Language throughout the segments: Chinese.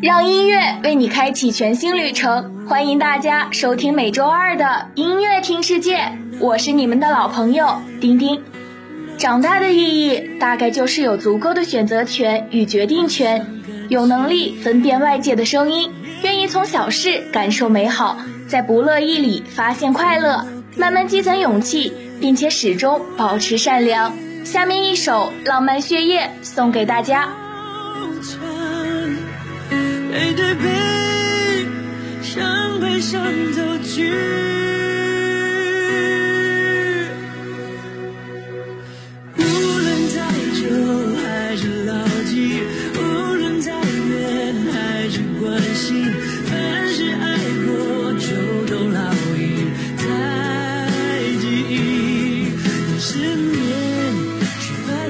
让音乐为你开启全新旅程，欢迎大家收听每周二的音乐听世界，我是你们的老朋友丁丁。长大的意义大概就是有足够的选择权与决定权，有能力分辨外界的声音，愿意从小事感受美好，在不乐意里发现快乐，慢慢积攒勇气，并且始终保持善良。下面一首《浪漫血液》送给大家。背对背，向悲伤走去。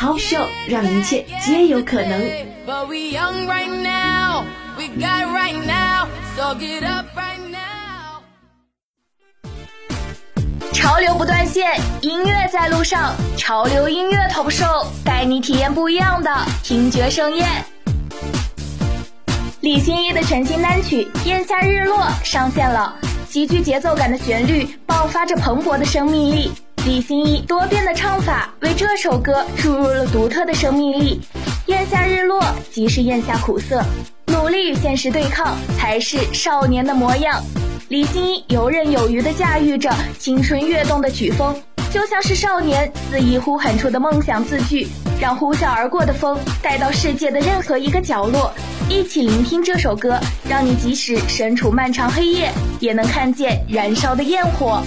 Talk Show 让一切皆有可能。潮流不断线，音乐在路上。潮流音乐 Talk Show 带你体验不一样的听觉盛宴。李心一的全新单曲《炎夏日落》上线了，极具节奏感的旋律爆发着蓬勃的生命力。李心一多变的唱法为这首歌注入了独特的生命力。咽下日落即是咽下苦涩，努力与现实对抗才是少年的模样。李心一游刃有余地驾驭着青春跃动的曲风，就像是少年肆意呼喊出的梦想字句，让呼啸而过的风带到世界的任何一个角落。一起聆听这首歌，让你即使身处漫长黑夜，也能看见燃烧的焰火。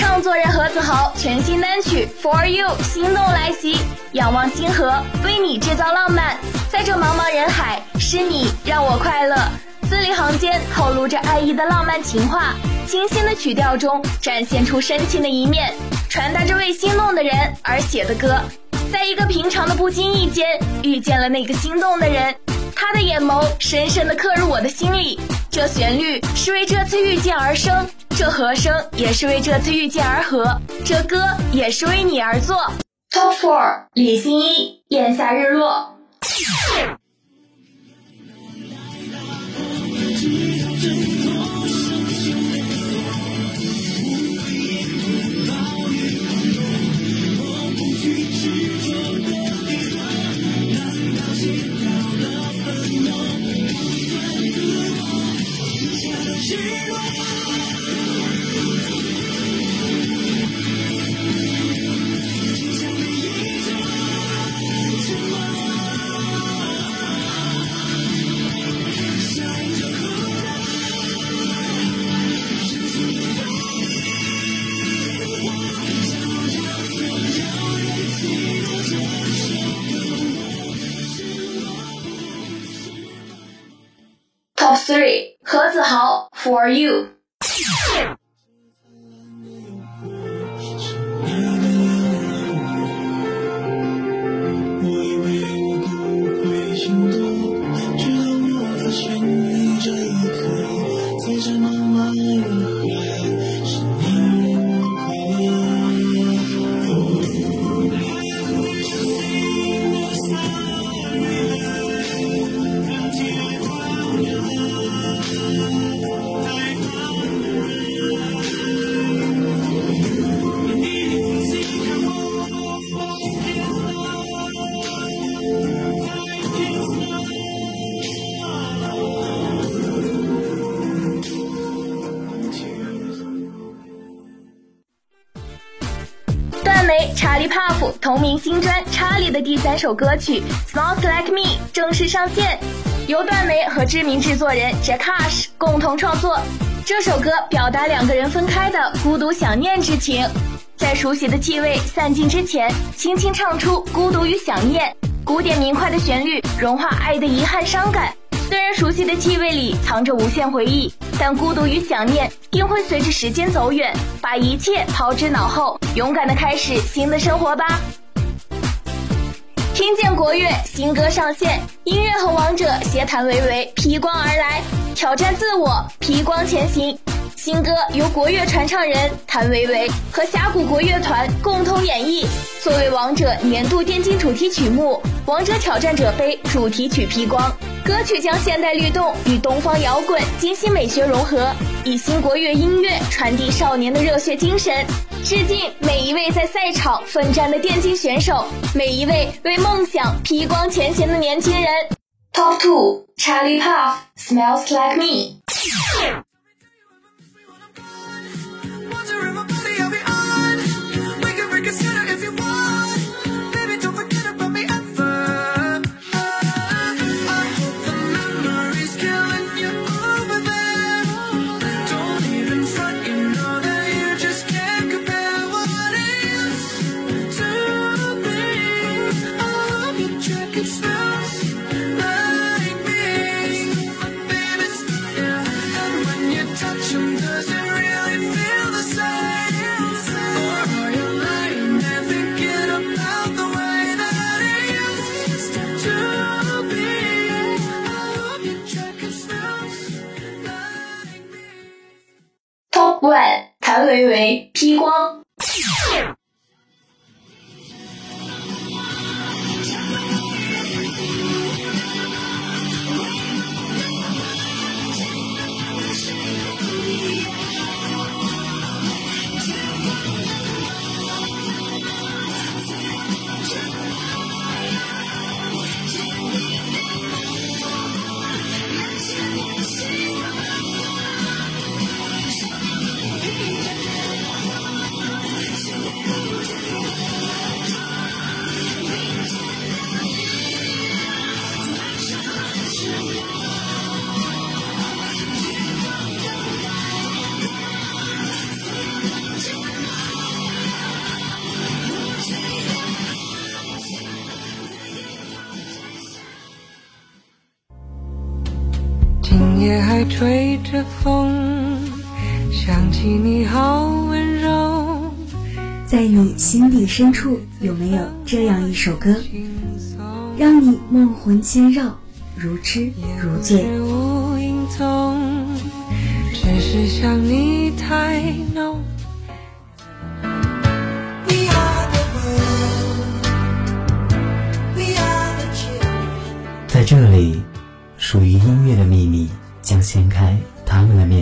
创作人何子豪全新单曲 For You 心动来袭，仰望星河，为你制造浪漫，在这茫茫人海，是你让我快乐。字里行间透露着爱意的浪漫情话，清新的曲调中展现出深情的一面，传达着为心动的人而写的歌。在一个平常的不经意间，遇见了那个心动的人，他的眼眸深深的刻入我的心里。这旋律是为这次遇见而生。这和声也是为这次遇见而合，这歌也是为你而作。Top Four，李欣一，炎夏日落。同名新专《查理》的第三首歌曲《Smells Like Me》正式上线，由段梅和知名制作人 Jackash 共同创作。这首歌表达两个人分开的孤独想念之情，在熟悉的气味散尽之前，轻轻唱出孤独与想念。古典明快的旋律融化爱的遗憾伤感。虽然熟悉的气味里藏着无限回忆，但孤独与想念定会随着时间走远，把一切抛之脑后，勇敢的开始新的生活吧。听见国乐新歌上线，音乐和王者携谭维维披光而来，挑战自我，披光前行。新歌由国乐传唱人谭维维和峡谷国乐团共同演绎，作为王者年度电竞主题曲目《王者挑战者杯》主题曲披光。歌曲将现代律动与东方摇滚精心美学融合，以新国乐音乐传递少年的热血精神，致敬每一位在赛场奋战的电竞选手，每一位为梦想披光前行的年轻人。Top two, Charlie Puff Smells Like Me。激光。夜还吹着风，想起你好温柔。在你心底深处，有没有这样一首歌，让你梦魂牵绕，如痴如醉？只是想你太浓。在这里，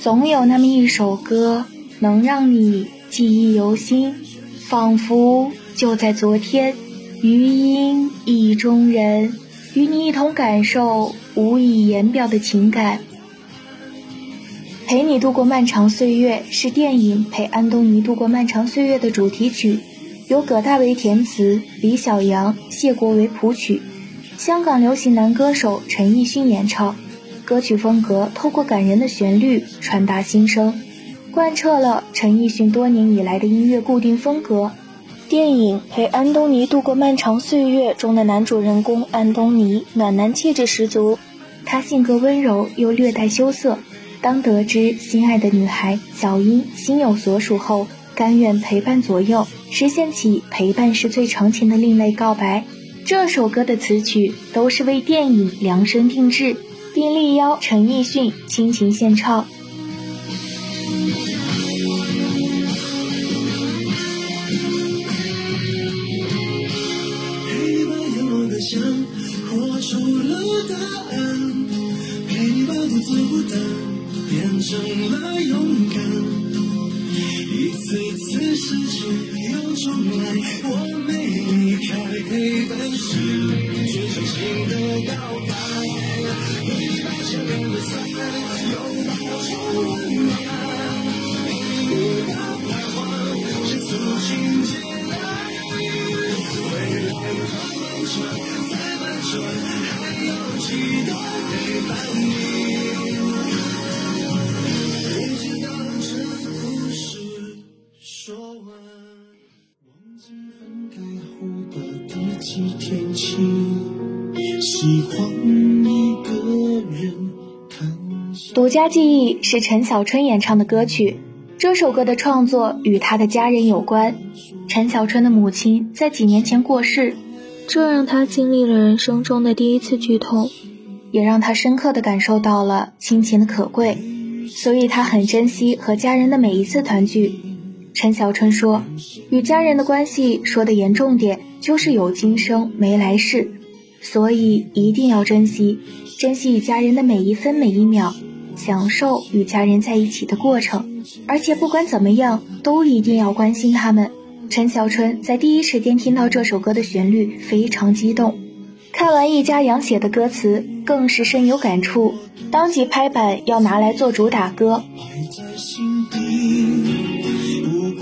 总有那么一首歌，能让你记忆犹新，仿佛就在昨天。余音意中人。与你一同感受无以言表的情感。陪你度过漫长岁月是电影《陪安东尼度过漫长岁月》的主题曲，由葛大为填词，李小阳、谢国为谱曲，香港流行男歌手陈奕迅演唱。歌曲风格透过感人的旋律传达心声，贯彻了陈奕迅多年以来的音乐固定风格。电影《陪安东尼度过漫长岁月》中的男主人公安东尼暖男气质十足，他性格温柔又略带羞涩。当得知心爱的女孩小英心有所属后，甘愿陪伴左右，实现起陪伴是最长情的另类告白。这首歌的词曲都是为电影量身定制，并力邀陈奕迅倾情献唱。失去又重来，我没离开，陪伴是最长情的告白。回忆把前面的酸，拥抱成温暖，不要彷徨，是促进进来。未来太漫长，再漫长，还有几段陪伴你。独家记忆是陈小春演唱的歌曲。这首歌的创作与他的家人有关。陈小春的母亲在几年前过世，这让他经历了人生中的第一次剧痛，也让他深刻的感受到了亲情的可贵。所以他很珍惜和家人的每一次团聚。陈小春说：“与家人的关系，说的严重点，就是有今生没来世。所以一定要珍惜，珍惜与家人的每一分每一秒。”享受与家人在一起的过程，而且不管怎么样，都一定要关心他们。陈小春在第一时间听到这首歌的旋律，非常激动。看完易家扬写的歌词，更是深有感触，当即拍板要拿来做主打歌。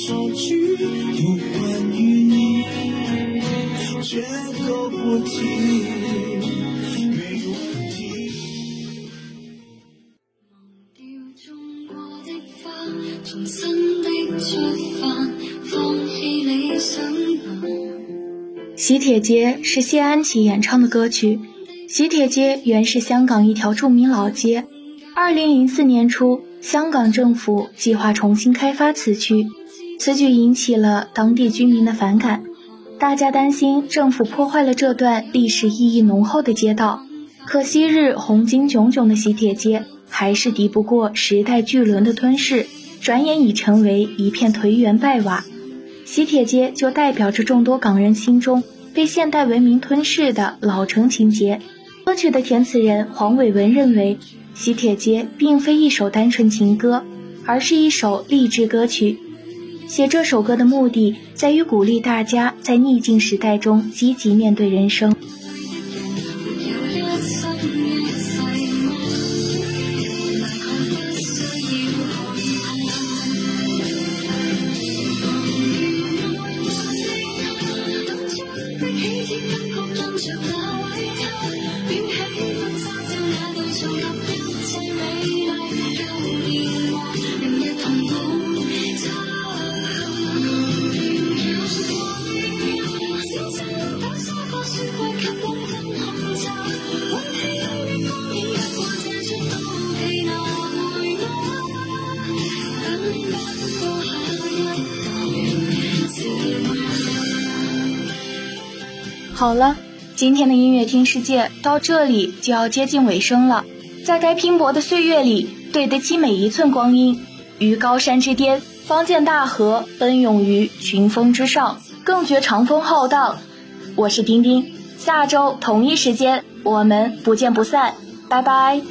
封锁区，有关于你。绝口不提，没问题。喜帖街是谢安琪演唱的歌曲。喜帖街原是香港一条著名老街。二零零四年初，香港政府计划重新开发此区，此举引起了当地居民的反感。大家担心政府破坏了这段历史意义浓厚的街道，可昔日红金炯炯的喜帖街还是敌不过时代巨轮的吞噬，转眼已成为一片颓垣败瓦。喜帖街就代表着众多港人心中被现代文明吞噬的老城情节。歌曲的填词人黄伟文认为，喜帖街并非一首单纯情歌，而是一首励志歌曲。写这首歌的目的在于鼓励大家在逆境时代中积极面对人生。好了，今天的音乐听世界到这里就要接近尾声了。在该拼搏的岁月里，对得起每一寸光阴。于高山之巅，方见大河奔涌于群峰之上，更觉长风浩荡。我是丁丁，下周同一时间我们不见不散，拜拜。